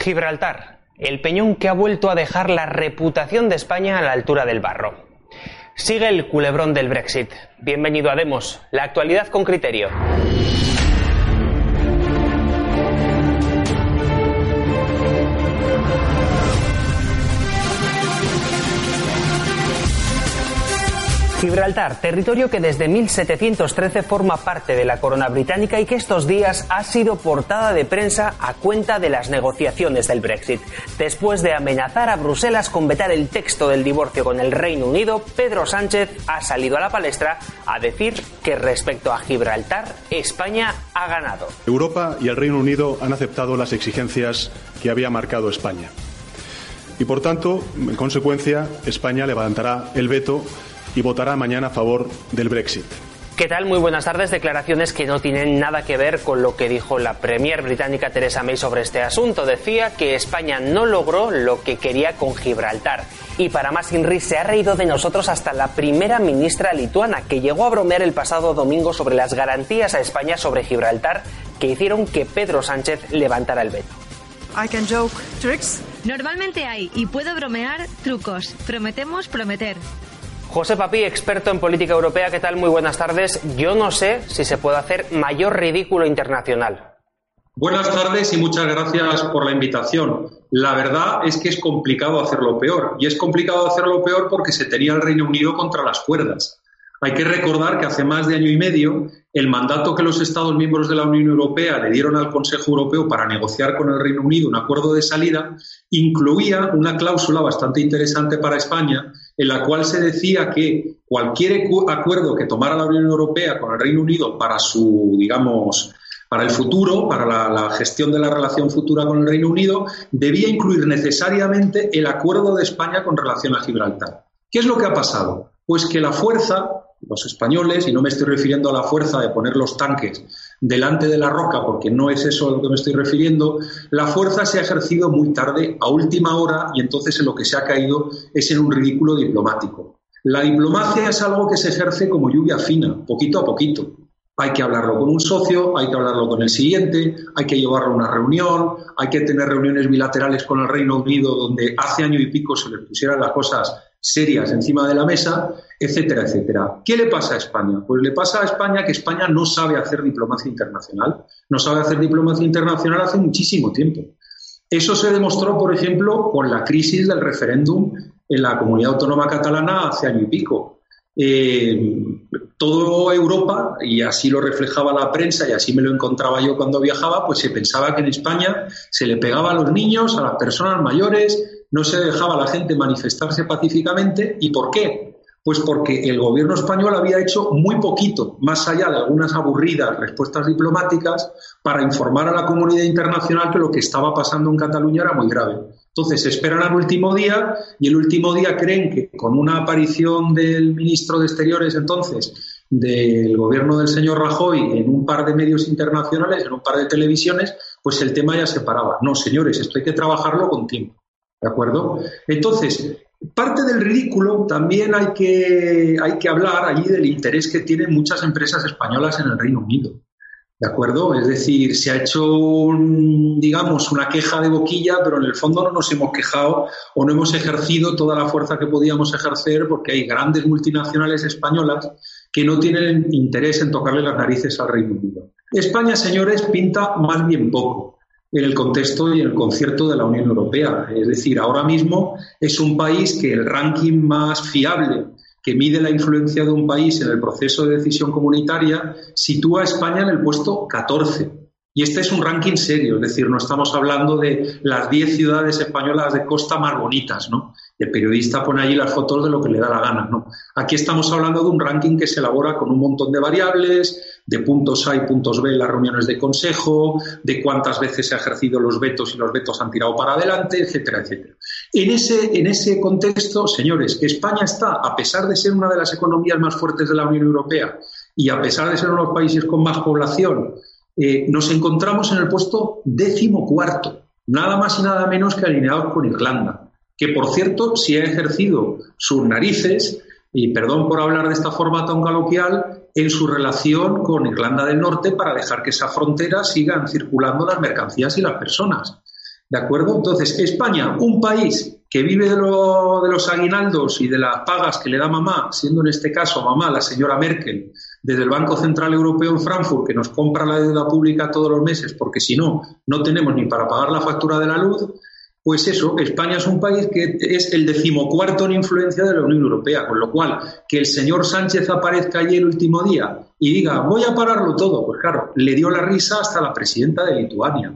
Gibraltar, el peñón que ha vuelto a dejar la reputación de España a la altura del barro. Sigue el culebrón del Brexit. Bienvenido a Demos, la actualidad con criterio. Gibraltar, territorio que desde 1713 forma parte de la corona británica y que estos días ha sido portada de prensa a cuenta de las negociaciones del Brexit. Después de amenazar a Bruselas con vetar el texto del divorcio con el Reino Unido, Pedro Sánchez ha salido a la palestra a decir que respecto a Gibraltar, España ha ganado. Europa y el Reino Unido han aceptado las exigencias que había marcado España. Y por tanto, en consecuencia, España levantará el veto y votará mañana a favor del Brexit. ¿Qué tal? Muy buenas tardes. Declaraciones que no tienen nada que ver con lo que dijo la Premier británica Theresa May sobre este asunto. Decía que España no logró lo que quería con Gibraltar. Y para más Inri se ha reído de nosotros hasta la primera ministra lituana, que llegó a bromear el pasado domingo sobre las garantías a España sobre Gibraltar que hicieron que Pedro Sánchez levantara el veto. I can joke tricks. Normalmente hay, y puedo bromear, trucos. Prometemos prometer. José Papi, experto en política europea, ¿qué tal? Muy buenas tardes. Yo no sé si se puede hacer mayor ridículo internacional. Buenas tardes y muchas gracias por la invitación. La verdad es que es complicado hacerlo peor. Y es complicado hacerlo peor porque se tenía el Reino Unido contra las cuerdas. Hay que recordar que hace más de año y medio el mandato que los Estados miembros de la Unión Europea le dieron al Consejo Europeo para negociar con el Reino Unido un acuerdo de salida incluía una cláusula bastante interesante para España en la cual se decía que cualquier acuerdo que tomara la Unión Europea con el Reino Unido para su, digamos, para el futuro, para la, gestión de la relación futura con el Reino Unido, debía incluir necesariamente el acuerdo de España con relación a Gibraltar. ¿Qué es lo que ha pasado? Pues que la fuerza, los españoles, y no me estoy refiriendo a la fuerza de poner los tanques delante de la roca, porque no es eso a lo que me estoy refiriendo, la fuerza se ha ejercido muy tarde, a última hora, y entonces en lo que se ha caído es en un ridículo diplomático. La diplomacia es algo que se ejerce como lluvia fina, poquito a poquito. Hay que hablarlo con un socio, hay que hablarlo con el siguiente, hay que llevarlo a una reunión, hay que tener reuniones bilaterales con el Reino Unido donde hace año y pico se les pusieran las cosas serias encima de la mesa, etcétera, etcétera. ¿Qué le pasa a España? Pues le pasa a España que España no sabe hacer diplomacia internacional. No sabe hacer diplomacia internacional hace muchísimo tiempo. Eso se demostró, por ejemplo, con la crisis del referéndum en la comunidad autónoma catalana hace año y pico. Eh, toda Europa, y así lo reflejaba la prensa y así me lo encontraba yo cuando viajaba, pues se pensaba que en España se le pegaba a los niños, a las personas mayores, no se dejaba la gente manifestarse pacíficamente. ¿Y por qué? Pues porque el gobierno español había hecho muy poquito, más allá de algunas aburridas respuestas diplomáticas, para informar a la comunidad internacional que lo que estaba pasando en Cataluña era muy grave. Entonces esperan al último día y el último día creen que con una aparición del ministro de Exteriores entonces del gobierno del señor Rajoy en un par de medios internacionales, en un par de televisiones, pues el tema ya se paraba. No, señores, esto hay que trabajarlo con tiempo. ¿De acuerdo? Entonces, parte del ridículo también hay que, hay que hablar allí del interés que tienen muchas empresas españolas en el Reino Unido. ¿De acuerdo? Es decir, se ha hecho, digamos, una queja de boquilla, pero en el fondo no nos hemos quejado o no hemos ejercido toda la fuerza que podíamos ejercer porque hay grandes multinacionales españolas que no tienen interés en tocarle las narices al Reino Unido. España, señores, pinta más bien poco en el contexto y en el concierto de la Unión Europea. Es decir, ahora mismo es un país que el ranking más fiable que mide la influencia de un país en el proceso de decisión comunitaria sitúa a España en el puesto 14. Y este es un ranking serio, es decir, no estamos hablando de las 10 ciudades españolas de costa más bonitas, ¿no? El periodista pone allí las fotos de lo que le da la gana, ¿no? Aquí estamos hablando de un ranking que se elabora con un montón de variables, de puntos A y puntos B en las reuniones de consejo, de cuántas veces se han ejercido los vetos y los vetos han tirado para adelante, etcétera, etcétera. En ese, en ese contexto, señores, España está, a pesar de ser una de las economías más fuertes de la Unión Europea y a pesar de ser uno de los países con más población, eh, nos encontramos en el puesto décimo cuarto, nada más y nada menos que alineados con Irlanda, que por cierto si ha ejercido sus narices, y perdón por hablar de esta forma tan coloquial, en su relación con Irlanda del Norte para dejar que esa frontera sigan circulando las mercancías y las personas. ¿De acuerdo? Entonces, España, un país que vive de, de, los aguinaldos y de las pagas que le da mamá, siendo en este caso mamá la señora Merkel, desde el Banco Central Europeo en Frankfurt, que nos compra la deuda pública todos los meses, porque si no, no tenemos ni para pagar la factura de la luz, pues eso, España es un país que es el decimocuarto en influencia de la Unión Europea, con lo cual que el señor Sánchez aparezca allí el último día y diga voy a pararlo todo, pues claro, le dio la risa hasta la presidenta de Lituania.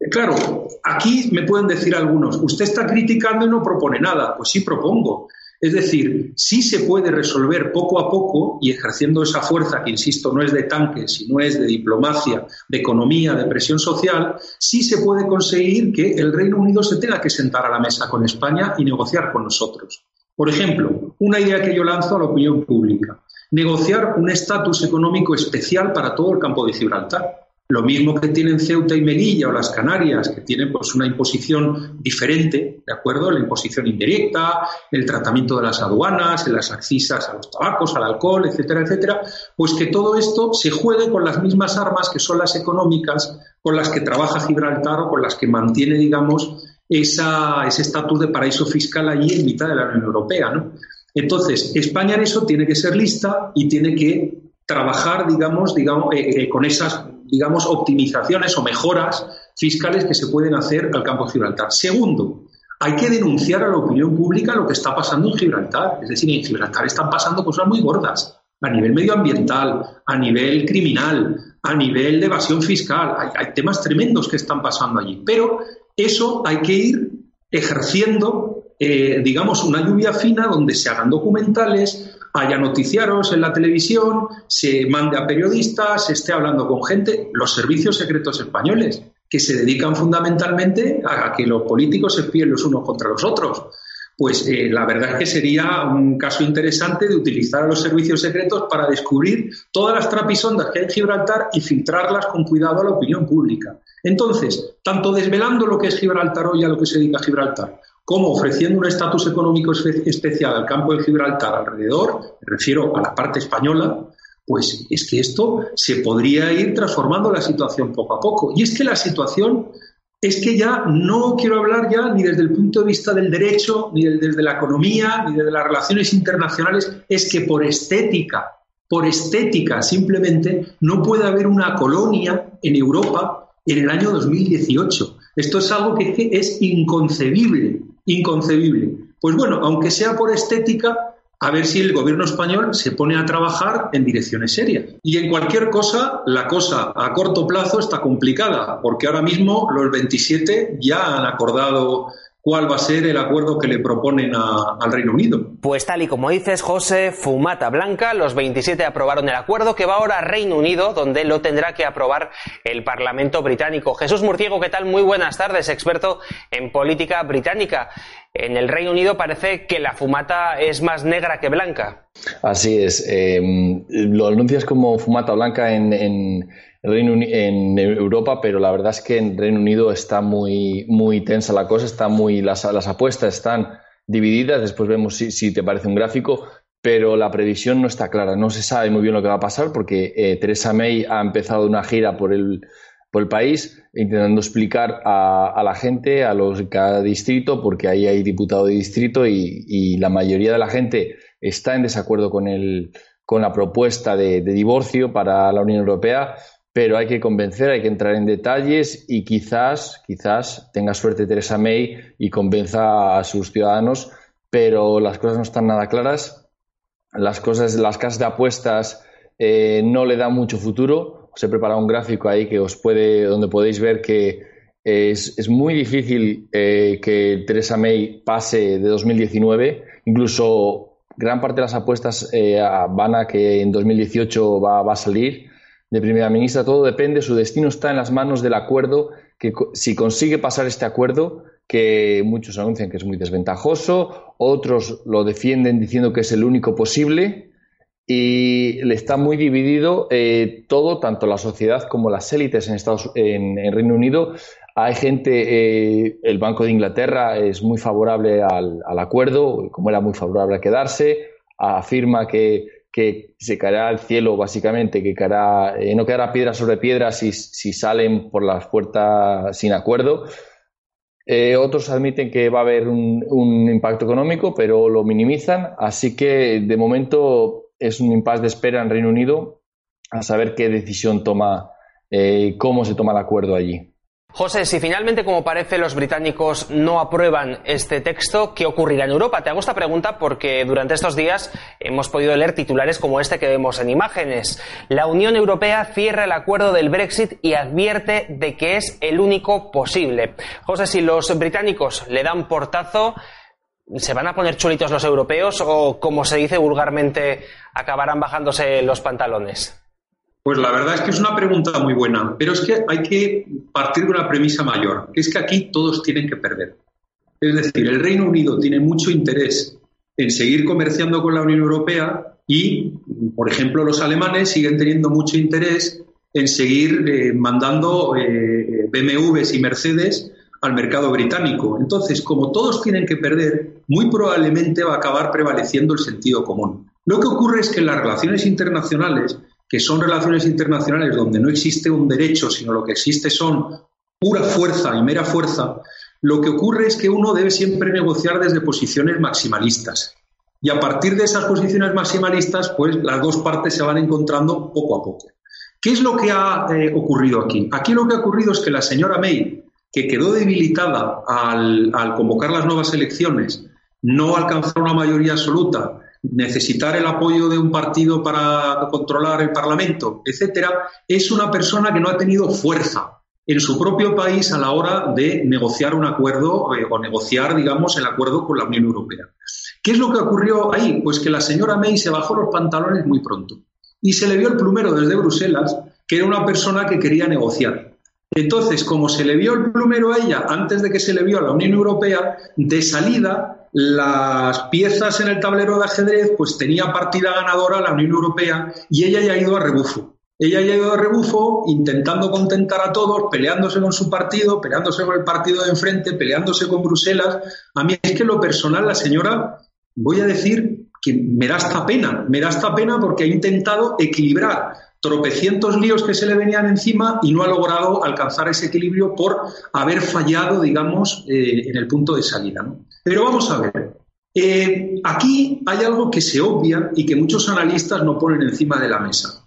Eh, claro, aquí me pueden decir algunos, usted está criticando y no propone nada. Pues sí propongo. Es decir, sí se puede resolver poco a poco y ejerciendo esa fuerza que, insisto, no es de tanque, sino es de diplomacia, de economía, de presión social, sí se puede conseguir que el Reino Unido se tenga que sentar a la mesa con España y negociar con nosotros. Por ejemplo, una idea que yo lanzo a la opinión pública, negociar un estatus económico especial para todo el campo de Gibraltar. Lo mismo que tienen Ceuta y Melilla o las Canarias, que tienen pues una imposición diferente, ¿de acuerdo? La imposición indirecta, el tratamiento de las aduanas, las accisas a los tabacos, al alcohol, etcétera, etcétera, pues que todo esto se juegue con las mismas armas que son las económicas con las que trabaja Gibraltar o con las que mantiene, digamos, esa, ese estatus de paraíso fiscal allí en mitad de la Unión Europea, ¿no? Entonces, España en eso tiene que ser lista y tiene que trabajar, digamos, digamos eh, eh, con esas digamos, optimizaciones o mejoras fiscales que se pueden hacer al campo de Gibraltar. Segundo, hay que denunciar a la opinión pública lo que está pasando en Gibraltar. Es decir, en Gibraltar están pasando cosas muy gordas a nivel medioambiental, a nivel criminal, a nivel de evasión fiscal. Hay, temas tremendos que están pasando allí. Pero eso hay que ir ejerciendo, eh, digamos, una lluvia fina donde se hagan documentales, haya noticiaros en la televisión, se mande a periodistas, se esté hablando con gente, los servicios secretos españoles, que se dedican fundamentalmente a que los políticos se espíen los unos contra los otros. Pues eh, la verdad es que sería un caso interesante de utilizar a los servicios secretos para descubrir todas las trapisondas que hay en Gibraltar y filtrarlas con cuidado a la opinión pública. Entonces, tanto desvelando lo que es Gibraltar hoy a lo que se dedica a Gibraltar, como ofreciendo un estatus económico especial al campo de Gibraltar alrededor, me refiero a la parte española, pues es que esto se podría ir transformando la situación poco a poco. Y es que la situación es que ya no quiero hablar ya ni desde el punto de vista del derecho, ni desde la economía, ni desde las relaciones internacionales, es que por estética, por estética simplemente, no puede haber una colonia en Europa en el año 2018. Esto es algo que es inconcebible inconcebible. Pues bueno, aunque sea por estética, a ver si el gobierno español se pone a trabajar en direcciones serias. Y en cualquier cosa, la cosa a corto plazo está complicada, porque ahora mismo los 27 ya han acordado cuál va a ser el acuerdo que le proponen al Reino Unido. Pues tal y como dices, José, fumata blanca, los 27 aprobaron el acuerdo que va ahora a Reino Unido, donde lo tendrá que aprobar el Parlamento británico. Jesús Murciego, ¿qué tal? Muy buenas tardes, experto en política británica. En el Reino Unido parece que la fumata es más negra que blanca. Así es. Em, lo anuncias como fumata blanca en en Europa, pero la verdad es que en Reino Unido está muy, muy tensa la cosa, está muy, las, las apuestas están divididas, después vemos si, te parece un gráfico, pero la previsión no está clara, no se sabe muy bien lo que va a pasar porque eh, Theresa May ha empezado una gira por el, por el país intentando explicar a, la gente, a los cada distrito, porque ahí hay diputado de distrito y, la mayoría de la gente está en desacuerdo con, el, con la propuesta de divorcio para la Unión Europea pero hay que convencer, hay que entrar en detalles y quizás, quizás tenga suerte Teresa May y convenza a sus ciudadanos, pero las cosas no están nada claras. Las cosas, las casas de apuestas eh, no le dan mucho futuro. Os he preparado un gráfico ahí que os puede, donde podéis ver que es, muy difícil eh, que Teresa May pase de 2019. Incluso gran parte de las apuestas eh, van a que en 2018 va, va a salir de primera ministra. Todo depende, su destino está en las manos del acuerdo, que si consigue pasar este acuerdo, que muchos anuncian que es muy desventajoso, otros lo defienden diciendo que es el único posible y está muy dividido eh, todo, tanto la sociedad como las élites en, Estados, en, Reino Unido. Hay gente, eh, el Banco de Inglaterra es muy favorable al, acuerdo, como era muy favorable a quedarse, afirma que, se caerá al cielo, básicamente, que caerá, eh, no quedará piedra sobre piedra si, si salen por las puertas sin acuerdo. otros admiten que va a haber un, un, impacto económico, pero lo minimizan. Así que, de momento, es un impasse de espera en Reino Unido a saber qué decisión toma, eh, cómo se toma el acuerdo allí. José, si finalmente, como parece, los británicos no aprueban este texto, ¿qué ocurrirá en Europa? Te hago esta pregunta porque durante estos días hemos podido leer titulares como este que vemos en imágenes. La Unión Europea cierra el acuerdo del Brexit y advierte de que es el único posible. José, si los británicos le dan portazo, ¿Se van a poner chulitos los europeos o, como se dice vulgarmente, acabarán bajándose los pantalones? Pues la verdad es que es una pregunta muy buena, pero es que hay que partir de una premisa mayor, que es que aquí todos tienen que perder. Es decir, el Reino Unido tiene mucho interés en seguir comerciando con la Unión Europea y, por ejemplo, los alemanes siguen teniendo mucho interés en seguir eh, mandando eh, BMWs y Mercedes al mercado británico. Entonces, como todos tienen que perder, muy probablemente va a acabar prevaleciendo el sentido común. Lo que ocurre es que en las relaciones internacionales, que son relaciones internacionales donde no existe un derecho, sino lo que existe son pura fuerza y mera fuerza, lo que ocurre es que uno debe siempre negociar desde posiciones maximalistas. Y a partir de esas posiciones maximalistas, pues las dos partes se van encontrando poco a poco. ¿Qué es lo que ha eh, ocurrido aquí? Aquí lo que ha ocurrido es que la señora May que quedó debilitada al, convocar las nuevas elecciones, no alcanzar una mayoría absoluta, necesitar el apoyo de un partido para controlar el Parlamento, etcétera, es una persona que no ha tenido fuerza en su propio país a la hora de negociar un acuerdo eh, o negociar, digamos, el acuerdo con la Unión Europea. ¿Qué es lo que ocurrió ahí? Pues que la señora May se bajó los pantalones muy pronto y se le vio el plumero desde Bruselas, que era una persona que quería negociar. Entonces, como se le vio el plumero a ella antes de que se le vio a la Unión Europea, de salida, las piezas en el tablero de ajedrez, pues tenía partida ganadora la Unión Europea y ella ya ha ido a rebufo. Ella ya ha ido a rebufo intentando contentar a todos, peleándose con su partido, peleándose con el partido de enfrente, peleándose con Bruselas. A mí es que lo personal, la señora, voy a decir que me da esta pena, me da esta pena porque ha intentado equilibrar tropecientos líos que se le venían encima y no ha logrado alcanzar ese equilibrio por haber fallado, digamos, eh, en el punto de salida. Pero vamos a ver. Eh, aquí hay algo que se obvia y que muchos analistas no ponen encima de la mesa.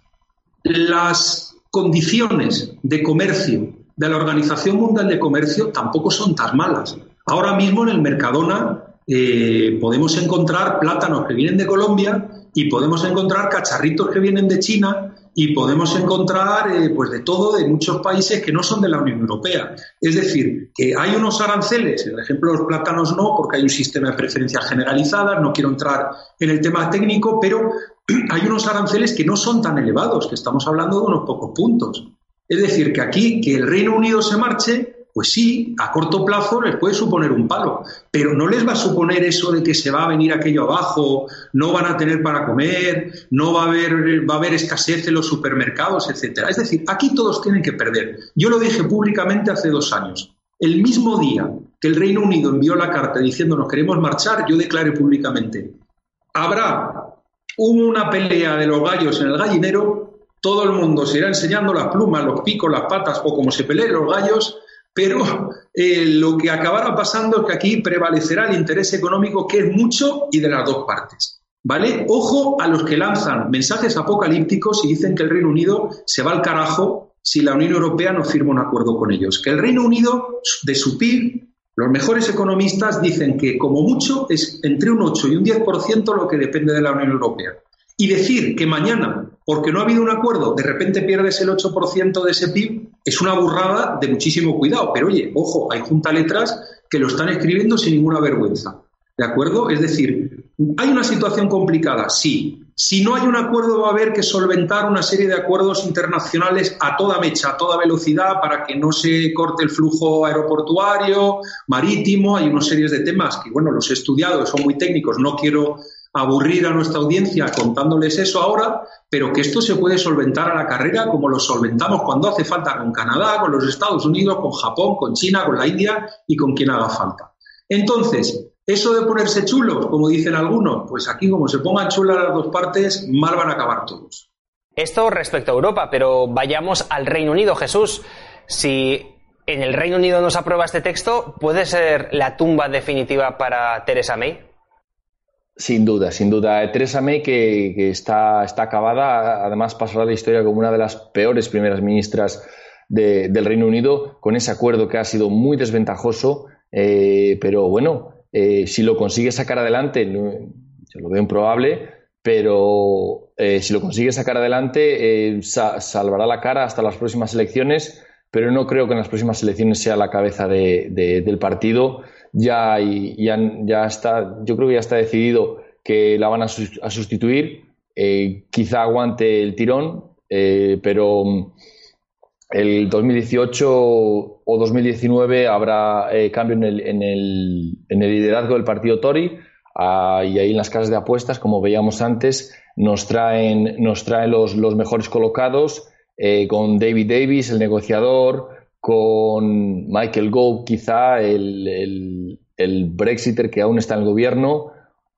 Las condiciones de comercio de la Organización Mundial de Comercio tampoco son tan malas. Ahora mismo en el Mercadona eh, podemos encontrar plátanos que vienen de Colombia y podemos encontrar cacharritos que vienen de China y podemos encontrar eh, pues de todo de muchos países que no son de la Unión Europea. Es decir, que hay unos aranceles, el ejemplo los plátanos no, porque hay un sistema de preferencias generalizadas, no quiero entrar en el tema técnico, pero hay unos aranceles que no son tan elevados, que estamos hablando de unos pocos puntos. Es decir, que aquí que el Reino Unido se marche pues sí, a corto plazo les puede suponer un palo, pero no les va a suponer eso de que se va a venir aquello abajo, no van a tener para comer, no va a haber, va a haber escasez en los supermercados, etcétera. Es decir, aquí todos tienen que perder. Yo lo dije públicamente hace dos años. El mismo día que el Reino Unido envió la carta diciendo nos queremos marchar, yo declaré públicamente, habrá una pelea de los gallos en el gallinero, todo el mundo se irá enseñando las plumas, los picos, las patas o como se peleen los gallos, pero eh, lo que acabará pasando es que aquí prevalecerá el interés económico, que es mucho y de las dos partes. ¿Vale? Ojo a los que lanzan mensajes apocalípticos y dicen que el Reino Unido se va al carajo si la Unión Europea no firma un acuerdo con ellos. Que el Reino Unido, de su PIB, los mejores economistas dicen que como mucho es entre un 8 y un 10% lo que depende de la Unión Europea. Y decir que mañana, porque no ha habido un acuerdo, de repente pierdes el 8% de ese PIB, es una burrada de muchísimo cuidado. Pero oye, ojo, hay junta letras que lo están escribiendo sin ninguna vergüenza. ¿De acuerdo? Es decir, ¿Hay una situación complicada? Sí. Si no hay un acuerdo, va a haber que solventar una serie de acuerdos internacionales a toda mecha, a toda velocidad, para que no se corte el flujo aeroportuario, marítimo. Hay una serie de temas que, bueno, los he estudiado, son muy técnicos. No quiero aburrir a nuestra audiencia contándoles eso ahora, pero que esto se puede solventar a la carrera como lo solventamos cuando hace falta con Canadá, con los Estados Unidos, con Japón, con China, con la India y con quien haga falta. Entonces, eso de ponerse chulos, como dicen algunos, pues aquí como se pongan chulas las dos partes, mal van a acabar todos. Esto respecto a Europa, pero vayamos al Reino Unido, Jesús. Si en el Reino Unido no se aprueba este texto, ¿puede ser la tumba definitiva para Theresa May? Sin duda, sin duda. Theresa May, que, está, está, acabada, además pasará la historia como una de las peores primeras ministras del Reino Unido, con ese acuerdo que ha sido muy desventajoso, eh, pero bueno, eh, si lo consigue sacar adelante, yo lo veo improbable, pero eh, si lo consigue sacar adelante, salvará la cara hasta las próximas elecciones, pero no creo que en las próximas elecciones sea la cabeza del partido. Ya, ya, está, yo creo que ya está decidido que la van a, sustituir. quizá aguante el tirón, pero el 2018 o 2019 habrá eh, cambio en el, en, el, en el, liderazgo del partido Tory ah, y ahí en las casas de apuestas, como veíamos antes, nos traen, nos traen los, mejores colocados eh, con David Davis, el negociador, con Michael Gove, quizá el, el, el, Brexiter que aún está en el gobierno,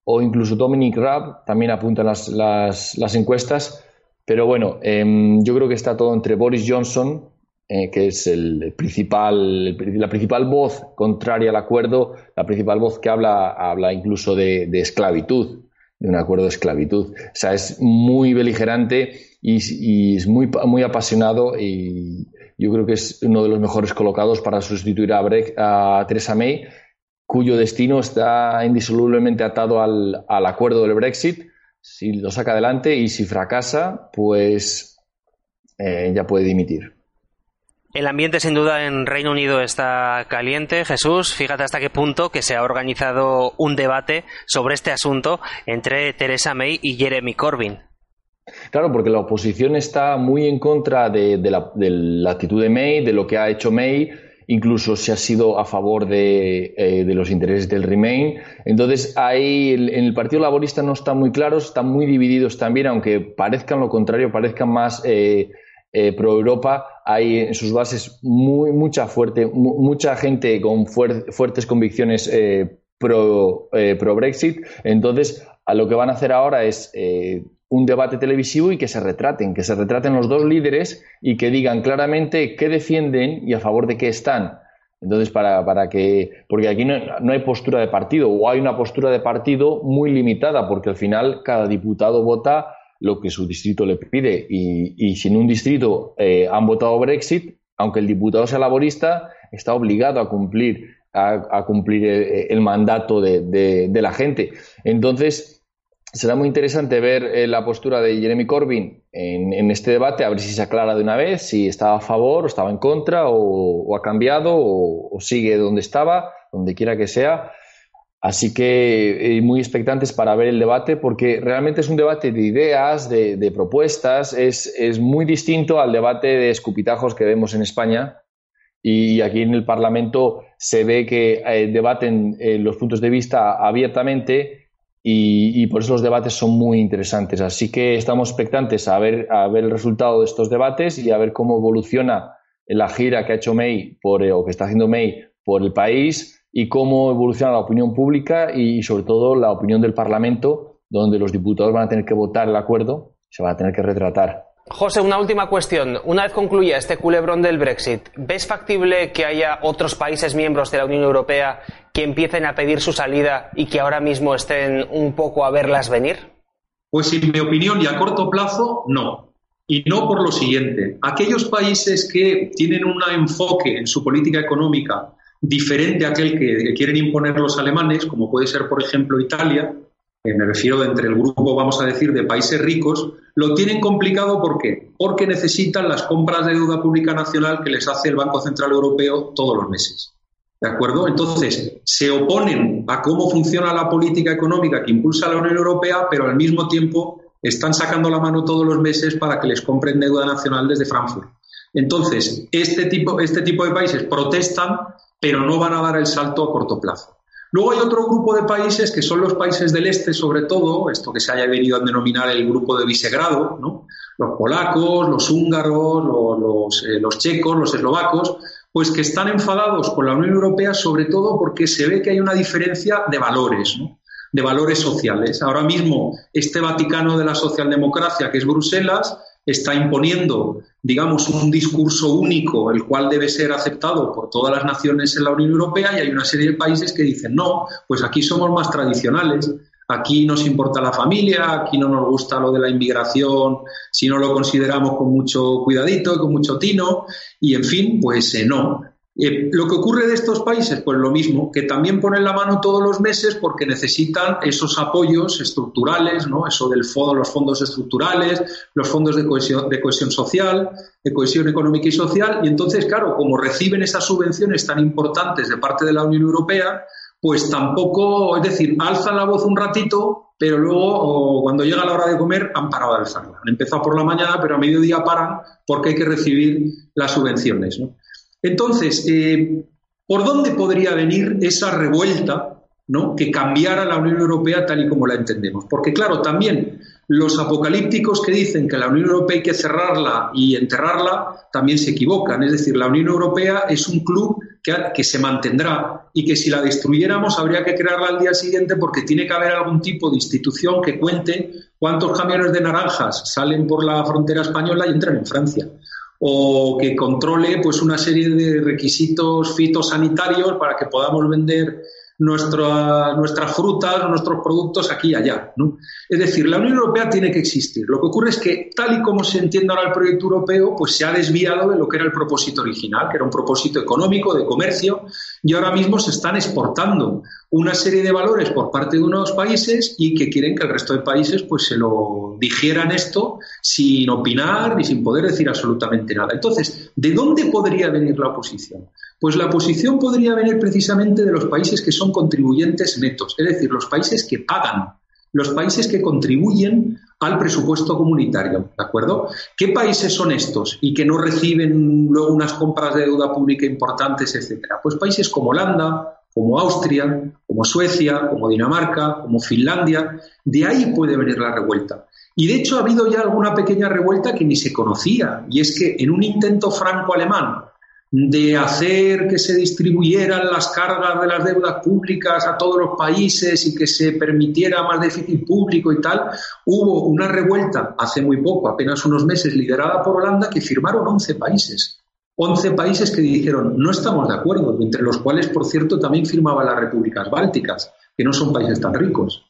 o incluso Dominic Raab, también apuntan las, las, las encuestas pero bueno, em, yo creo que está todo entre Boris Johnson, eh, que es el principal, la principal voz contraria al acuerdo, la principal voz que habla, habla incluso de, esclavitud, de un acuerdo de esclavitud. O sea, es muy beligerante y, es muy, muy apasionado y yo creo que es uno de los mejores colocados para sustituir a, a Theresa May, cuyo destino está indisolublemente atado al, acuerdo del Brexit si lo saca adelante y si fracasa, pues eh, ya puede dimitir. El ambiente sin duda en Reino Unido está caliente. Jesús, fíjate hasta qué punto que se ha organizado un debate sobre este asunto entre Theresa May y Jeremy Corbyn. Claro, porque la oposición está muy en contra de, la, actitud de May, de lo que ha hecho May incluso se ha sido a favor de, eh, los intereses del Remain. Entonces, ahí en el Partido Laborista no están muy claros, están muy divididos también, aunque parezcan lo contrario, parezcan más eh, eh, pro-Europa, hay en sus bases muy, mucha, fuerte, mucha gente con fuertes convicciones pro-Brexit. Entonces, a lo que van a hacer ahora es un debate televisivo y que se retraten, que se retraten los dos líderes y que digan claramente qué defienden y a favor de qué están. Entonces, para, para que, porque aquí no, hay postura de partido, o hay una postura de partido muy limitada, porque al final cada diputado vota lo que su distrito le pide. Y, y si en un distrito eh, han votado Brexit, aunque el diputado sea laborista, está obligado a cumplir, a, cumplir el, mandato de, de la gente. Entonces, será muy interesante ver eh, la postura de Jeremy Corbyn en, este debate, a ver si se aclara de una vez, si estaba a favor o estaba en contra o, ha cambiado o, sigue donde estaba, donde quiera que sea. Así que eh, muy expectantes para ver el debate porque realmente es un debate de ideas, de, propuestas, es, muy distinto al debate de escupitajos que vemos en España. Y aquí en el Parlamento se ve que eh, debaten los puntos de vista abiertamente y, por eso los debates son muy interesantes. Así que estamos expectantes a ver, a ver el resultado de estos debates y a ver cómo evoluciona la gira que ha hecho May por, eh, o que está haciendo May por el país y cómo evoluciona la opinión pública y sobre todo la opinión del Parlamento, donde los diputados van a tener que votar el acuerdo, se van a tener que retratar. José, una última cuestión. Una vez concluya este culebrón del Brexit, ¿ves factible que haya otros países miembros de la Unión Europea que empiecen a pedir su salida y que ahora mismo estén un poco a verlas venir? Pues en mi opinión y a corto plazo, no. Y no por lo siguiente. Aquellos países que tienen un enfoque en su política económica diferente a aquel que quieren imponer los alemanes, como puede ser, por ejemplo, Italia, me refiero entre el grupo, vamos a decir, de países ricos, lo tienen complicado ¿por qué? Porque necesitan las compras de deuda pública nacional que les hace el Banco Central Europeo todos los meses. ¿De acuerdo? Entonces, se oponen a cómo funciona la política económica que impulsa la Unión Europea, pero al mismo tiempo están sacando la mano todos los meses para que les compren deuda nacional desde Frankfurt. Entonces, este tipo, este tipo de países protestan, pero no van a dar el salto a corto plazo. Luego hay otro grupo de países que son los países del este, sobre todo, esto que se haya venido a denominar el grupo de Visegrado, ¿no? los polacos, los húngaros, los, eh, los checos, los eslovacos, pues que están enfadados con la Unión Europea sobre todo porque se ve que hay una diferencia de valores, ¿no? de valores sociales. Ahora mismo este Vaticano de la socialdemocracia, que es Bruselas, está imponiendo, digamos, un discurso único, el cual debe ser aceptado por todas las naciones en la Unión Europea, y hay una serie de países que dicen, no, pues aquí somos más tradicionales, aquí nos importa la familia, aquí no nos gusta lo de la inmigración, si no lo consideramos con mucho cuidadito y con mucho tino, y en fin, pues eh, no. Eh, lo que ocurre de estos países, pues lo mismo, que también ponen la mano todos los meses porque necesitan esos apoyos estructurales, ¿no? Eso del fondo, los fondos estructurales, los fondos de cohesión, de cohesión social, de cohesión económica y social, y entonces, claro, como reciben esas subvenciones tan importantes de parte de la Unión Europea, pues tampoco, es decir, alzan la voz un ratito, pero luego, cuando llega la hora de comer, han parado de alzarla. Han empezado por la mañana, pero a mediodía paran porque hay que recibir las subvenciones, ¿no? Entonces, eh, ¿por dónde podría venir esa revuelta ¿no? que cambiara la Unión Europea tal y como la entendemos? Porque, claro, también los apocalípticos que dicen que la Unión Europea hay que cerrarla y enterrarla también se equivocan. Es decir, la Unión Europea es un club que, que, se mantendrá y que si la destruyéramos habría que crearla al día siguiente porque tiene que haber algún tipo de institución que cuente cuántos camiones de naranjas salen por la frontera española y entran en Francia o que controle pues una serie de requisitos fitosanitarios para que podamos vender nuestra, nuestras frutas nuestros productos aquí y allá. ¿no? Es decir, la Unión Europea tiene que existir. Lo que ocurre es que, tal y como se entiende ahora el proyecto europeo, pues se ha desviado de lo que era el propósito original, que era un propósito económico, de comercio, y ahora mismo se están exportando una serie de valores por parte de unos países y que quieren que el resto de países pues se lo digieran esto sin opinar ni sin poder decir absolutamente nada. Entonces, ¿de dónde podría venir la oposición? Pues la oposición podría venir precisamente de los países que son contribuyentes netos, es decir, los países que pagan, los países que contribuyen al presupuesto comunitario, ¿de acuerdo? ¿Qué países son estos y que no reciben luego unas compras de deuda pública importantes, etcétera? Pues países como Holanda, como Austria, como Suecia, como Dinamarca, como Finlandia, de ahí puede venir la revuelta. Y de hecho ha habido ya alguna pequeña revuelta que ni se conocía, y es que en un intento franco-alemán de hacer que se distribuyeran las cargas de las deudas públicas a todos los países y que se permitiera más déficit público y tal, hubo una revuelta hace muy poco, apenas unos meses, liderada por Holanda, que firmaron 11 países. 11 países que dijeron no estamos de acuerdo, entre los cuales, por cierto, también firmaban las repúblicas bálticas, que no son países tan ricos.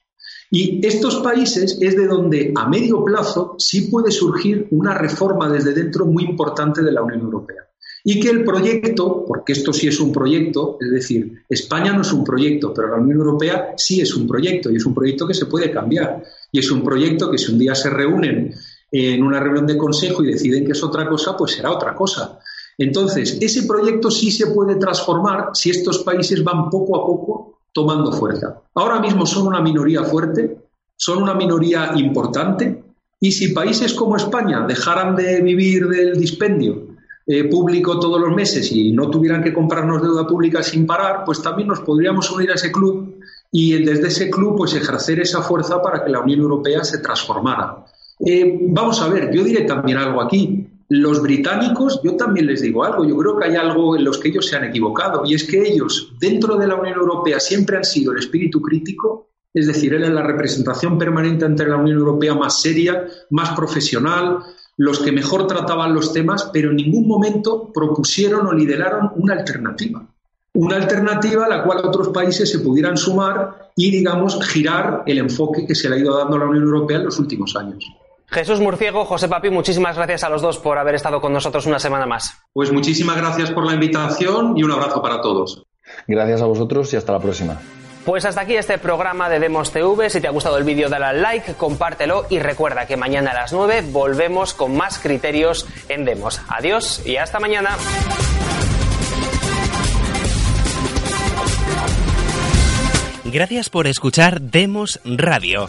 Y estos países es de donde a medio plazo sí puede surgir una reforma desde dentro muy importante de la Unión Europea y que el proyecto, porque esto sí es un proyecto, es decir, España no es un proyecto, pero la Unión Europea sí es un proyecto y es un proyecto que se puede cambiar y es un proyecto que si un día se reúnen en una reunión de consejo y deciden que es otra cosa, pues será otra cosa. Entonces, ese proyecto sí se puede transformar si estos países van poco a poco tomando fuerza. Ahora mismo son una minoría fuerte, son una minoría importante, y si países como España dejaran de vivir del dispendio eh, público todos los meses y no tuvieran que comprarnos deuda pública sin parar, pues también nos podríamos unir a ese club y desde ese club pues ejercer esa fuerza para que la Unión Europea se transformara. Eh, vamos a ver, yo diré también algo aquí. Los británicos, yo también les digo algo, yo creo que hay algo en los que ellos se han equivocado y es que ellos dentro de la Unión Europea siempre han sido el espíritu crítico, es decir, él la representación permanente entre la Unión Europea más seria, más profesional, los que mejor trataban los temas, pero en ningún momento propusieron o lideraron una alternativa. Una alternativa a la cual otros países se pudieran sumar y, digamos, girar el enfoque que se le ha ido dando a la Unión Europea en los últimos años. Jesús Murciego, José Papi, muchísimas gracias a los dos por haber estado con nosotros una semana más. Pues muchísimas gracias por la invitación y un abrazo para todos. Gracias a vosotros y hasta la próxima. Pues hasta aquí este programa de Demos TV. Si te ha gustado el vídeo, dale al like, compártelo y recuerda que mañana a las 9 volvemos con más criterios en Demos. Adiós y hasta mañana. Gracias por escuchar Demos Radio